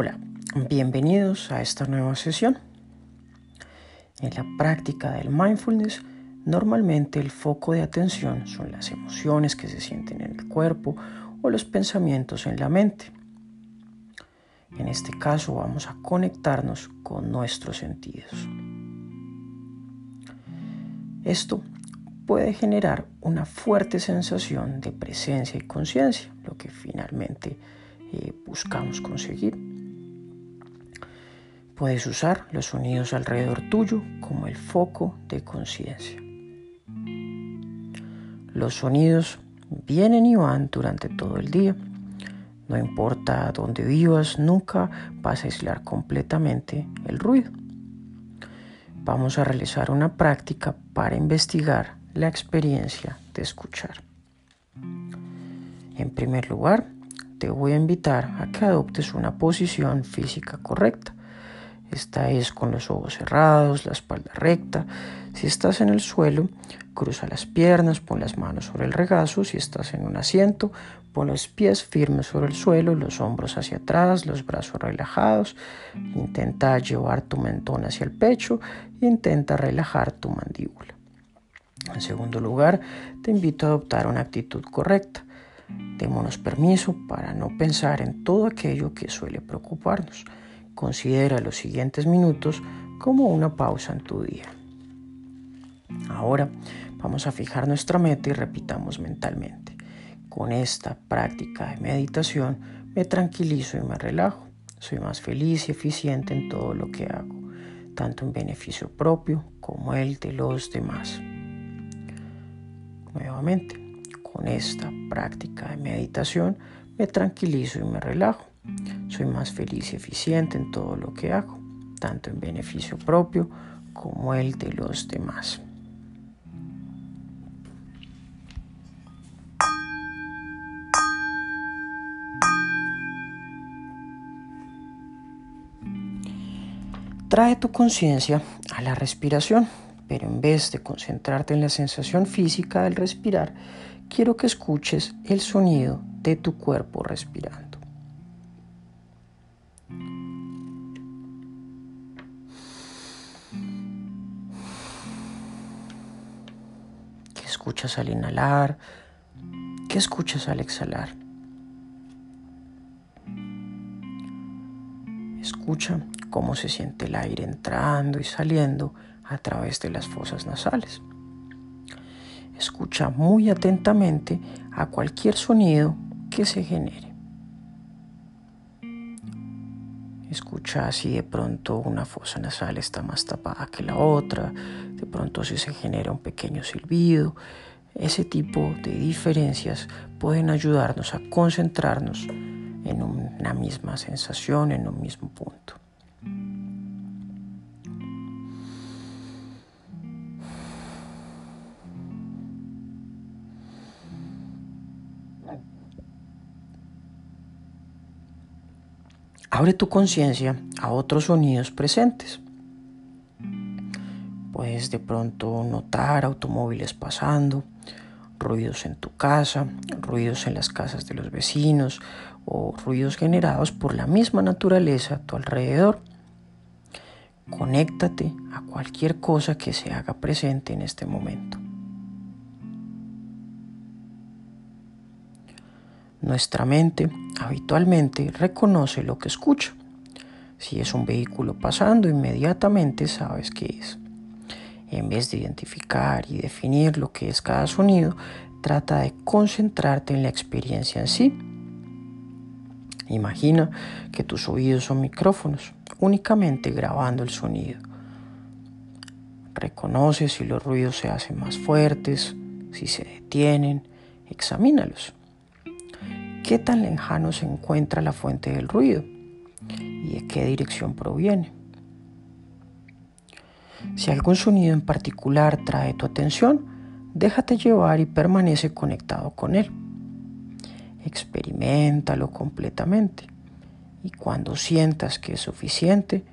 Hola, bienvenidos a esta nueva sesión. En la práctica del mindfulness, normalmente el foco de atención son las emociones que se sienten en el cuerpo o los pensamientos en la mente. En este caso vamos a conectarnos con nuestros sentidos. Esto puede generar una fuerte sensación de presencia y conciencia, lo que finalmente eh, buscamos conseguir. Puedes usar los sonidos alrededor tuyo como el foco de conciencia. Los sonidos vienen y van durante todo el día. No importa dónde vivas, nunca vas a aislar completamente el ruido. Vamos a realizar una práctica para investigar la experiencia de escuchar. En primer lugar, te voy a invitar a que adoptes una posición física correcta. Esta es con los ojos cerrados, la espalda recta. Si estás en el suelo, cruza las piernas, pon las manos sobre el regazo. Si estás en un asiento, pon los pies firmes sobre el suelo, los hombros hacia atrás, los brazos relajados. Intenta llevar tu mentón hacia el pecho. Intenta relajar tu mandíbula. En segundo lugar, te invito a adoptar una actitud correcta. Démonos permiso para no pensar en todo aquello que suele preocuparnos. Considera los siguientes minutos como una pausa en tu día. Ahora vamos a fijar nuestra meta y repitamos mentalmente. Con esta práctica de meditación me tranquilizo y me relajo. Soy más feliz y eficiente en todo lo que hago, tanto en beneficio propio como el de los demás. Nuevamente, con esta práctica de meditación me tranquilizo y me relajo. Soy más feliz y eficiente en todo lo que hago, tanto en beneficio propio como el de los demás. Trae tu conciencia a la respiración, pero en vez de concentrarte en la sensación física del respirar, quiero que escuches el sonido de tu cuerpo respirando. Escuchas al inhalar? ¿Qué escuchas al exhalar? Escucha cómo se siente el aire entrando y saliendo a través de las fosas nasales. Escucha muy atentamente a cualquier sonido que se genere. Escucha si de pronto una fosa nasal está más tapada que la otra, de pronto si se genera un pequeño silbido. Ese tipo de diferencias pueden ayudarnos a concentrarnos en una misma sensación, en un mismo punto. Abre tu conciencia a otros sonidos presentes. Puedes de pronto notar automóviles pasando, ruidos en tu casa, ruidos en las casas de los vecinos o ruidos generados por la misma naturaleza a tu alrededor. Conéctate a cualquier cosa que se haga presente en este momento. Nuestra mente habitualmente reconoce lo que escucha. Si es un vehículo pasando, inmediatamente sabes qué es. En vez de identificar y definir lo que es cada sonido, trata de concentrarte en la experiencia en sí. Imagina que tus oídos son micrófonos, únicamente grabando el sonido. Reconoce si los ruidos se hacen más fuertes, si se detienen, examínalos qué tan lejano se encuentra la fuente del ruido y de qué dirección proviene. Si algún sonido en particular trae tu atención, déjate llevar y permanece conectado con él. Experimentalo completamente y cuando sientas que es suficiente,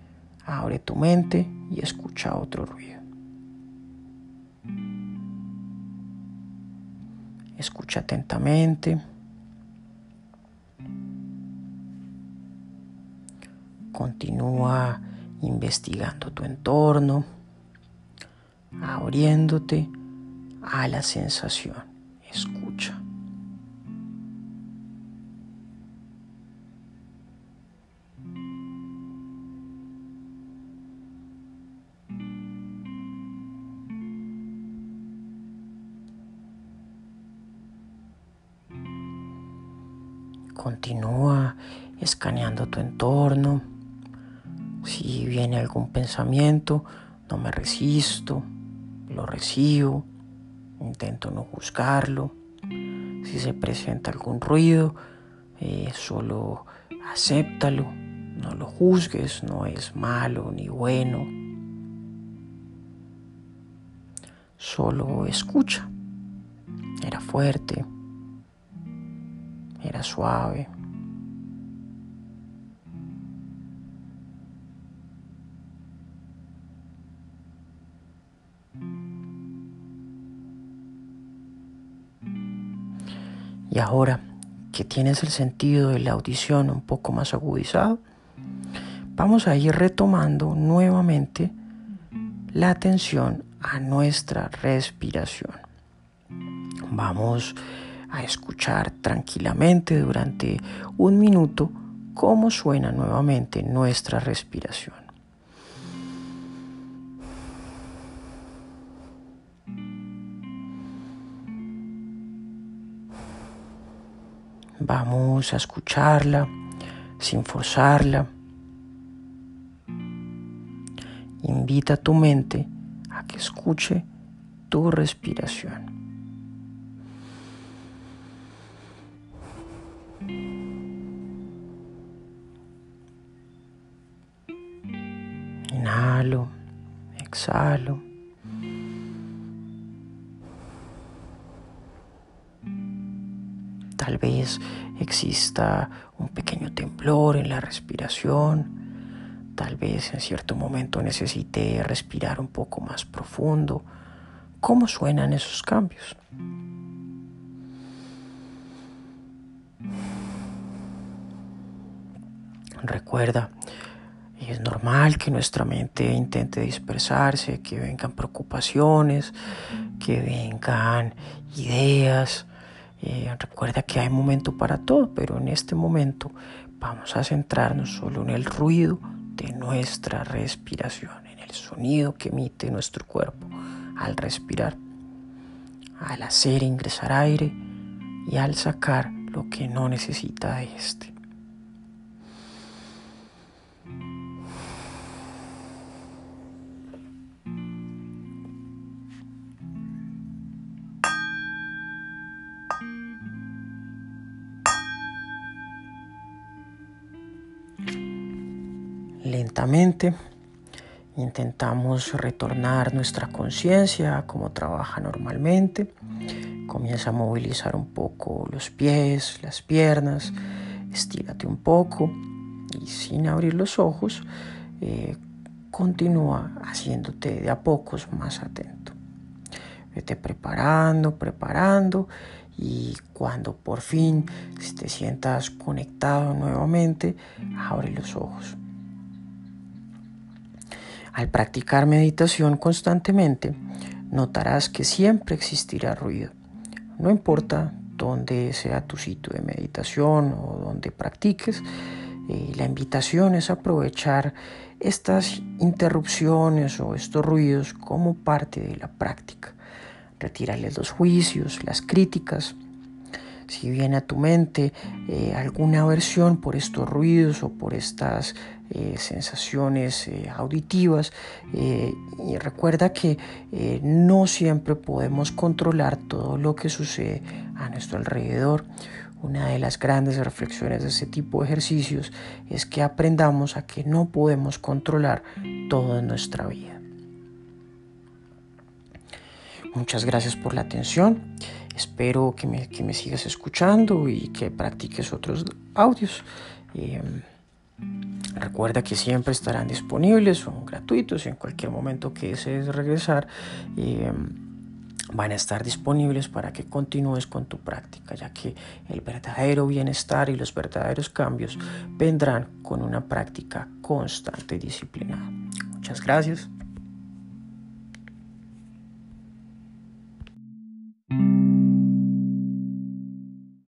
abre tu mente y escucha otro ruido. Escucha atentamente. Continúa investigando tu entorno, abriéndote a la sensación. Escucha. Continúa escaneando tu entorno. Si viene algún pensamiento, no me resisto, lo recibo, intento no juzgarlo. Si se presenta algún ruido, eh, solo acéptalo, no lo juzgues, no es malo ni bueno. Solo escucha. Era fuerte, era suave. Y ahora que tienes el sentido de la audición un poco más agudizado, vamos a ir retomando nuevamente la atención a nuestra respiración. Vamos a escuchar tranquilamente durante un minuto cómo suena nuevamente nuestra respiración. Vamos a escucharla sin forzarla. Invita a tu mente a que escuche tu respiración. Inhalo, exhalo. Tal vez exista un pequeño temblor en la respiración. Tal vez en cierto momento necesite respirar un poco más profundo. ¿Cómo suenan esos cambios? Recuerda, es normal que nuestra mente intente dispersarse, que vengan preocupaciones, que vengan ideas, eh, recuerda que hay momento para todo, pero en este momento vamos a centrarnos solo en el ruido de nuestra respiración, en el sonido que emite nuestro cuerpo al respirar, al hacer ingresar aire y al sacar lo que no necesita de este. Lentamente. Intentamos retornar nuestra conciencia a cómo trabaja normalmente. Comienza a movilizar un poco los pies, las piernas, estírate un poco y sin abrir los ojos, eh, continúa haciéndote de a pocos más atento. Vete preparando, preparando y cuando por fin te sientas conectado nuevamente, abre los ojos. Al practicar meditación constantemente, notarás que siempre existirá ruido. No importa dónde sea tu sitio de meditación o donde practiques, eh, la invitación es aprovechar estas interrupciones o estos ruidos como parte de la práctica. Retírales los juicios, las críticas. Si viene a tu mente eh, alguna aversión por estos ruidos o por estas eh, sensaciones eh, auditivas y recuerda que no siempre podemos controlar todo lo que sucede a nuestro alrededor. Una de las grandes reflexiones de este tipo de ejercicios es que aprendamos a que no podemos controlar todo en nuestra vida. Muchas gracias por la atención. Espero que me, que me sigas escuchando y que practiques otros audios. Recuerda que siempre estarán disponibles, son gratuitos en cualquier momento que desees regresar, em, van a estar disponibles para que continúes con tu práctica, ya que el verdadero bienestar y los verdaderos cambios vendrán con una práctica constante y disciplinada. Muchas gracias.